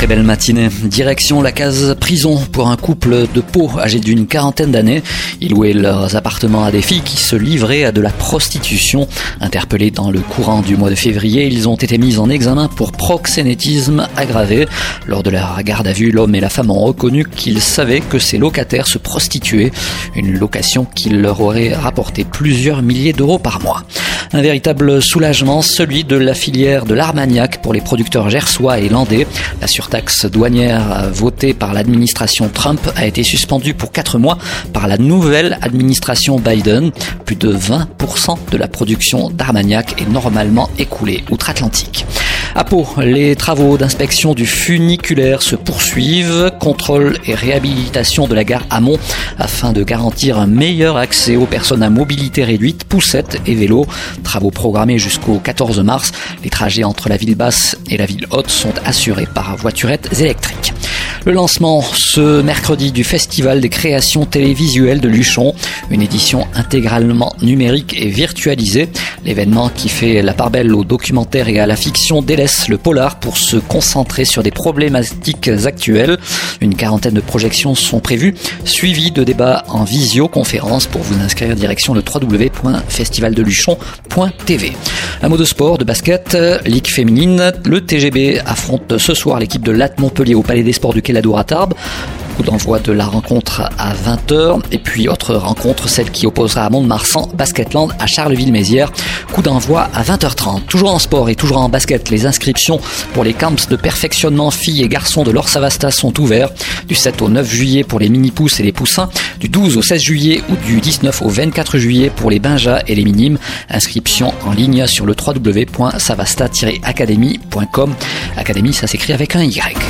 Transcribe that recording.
Très belle matinée. Direction la case prison pour un couple de Pau âgé d'une quarantaine d'années. Ils louaient leurs appartements à des filles qui se livraient à de la prostitution. Interpellés dans le courant du mois de février, ils ont été mis en examen pour proxénétisme aggravé. Lors de leur garde à vue, l'homme et la femme ont reconnu qu'ils savaient que ces locataires se prostituaient. Une location qui leur aurait rapporté plusieurs milliers d'euros par mois. Un véritable soulagement, celui de la filière de l'Armagnac pour les producteurs gersois et landais. La surtaxe douanière votée par l'administration Trump a été suspendue pour 4 mois par la nouvelle administration Biden. Plus de 20% de la production d'Armagnac est normalement écoulée outre-Atlantique. À Pau, les travaux d'inspection du funiculaire se poursuivent, contrôle et réhabilitation de la gare Amont afin de garantir un meilleur accès aux personnes à mobilité réduite, poussettes et vélos. Travaux programmés jusqu'au 14 mars. Les trajets entre la ville basse et la ville haute sont assurés par voiturettes électriques. Le lancement ce mercredi du Festival des créations télévisuelles de Luchon, une édition intégralement numérique et virtualisée. L'événement qui fait la part belle au documentaire et à la fiction délaisse le polar pour se concentrer sur des problématiques actuelles. Une quarantaine de projections sont prévues, suivies de débats en visioconférence pour vous inscrire direction le www.festivaldeluchon.tv. Un mot de sport, de basket, Ligue féminine. Le TGB affronte ce soir l'équipe de Latte Montpellier au Palais des Sports du Quai à Tarbes coup d'envoi de la rencontre à 20h. Et puis autre rencontre, celle qui opposera à Mont-de-Marsan Basketland à Charleville-Mézières. Coup d'envoi à 20h30. Toujours en sport et toujours en basket, les inscriptions pour les camps de perfectionnement filles et garçons de l'Orsavasta sont ouverts. Du 7 au 9 juillet pour les mini-pousses et les poussins. Du 12 au 16 juillet ou du 19 au 24 juillet pour les benjas et les minimes. Inscription en ligne sur le www.savasta-academy.com. Académie, ça s'écrit avec un Y.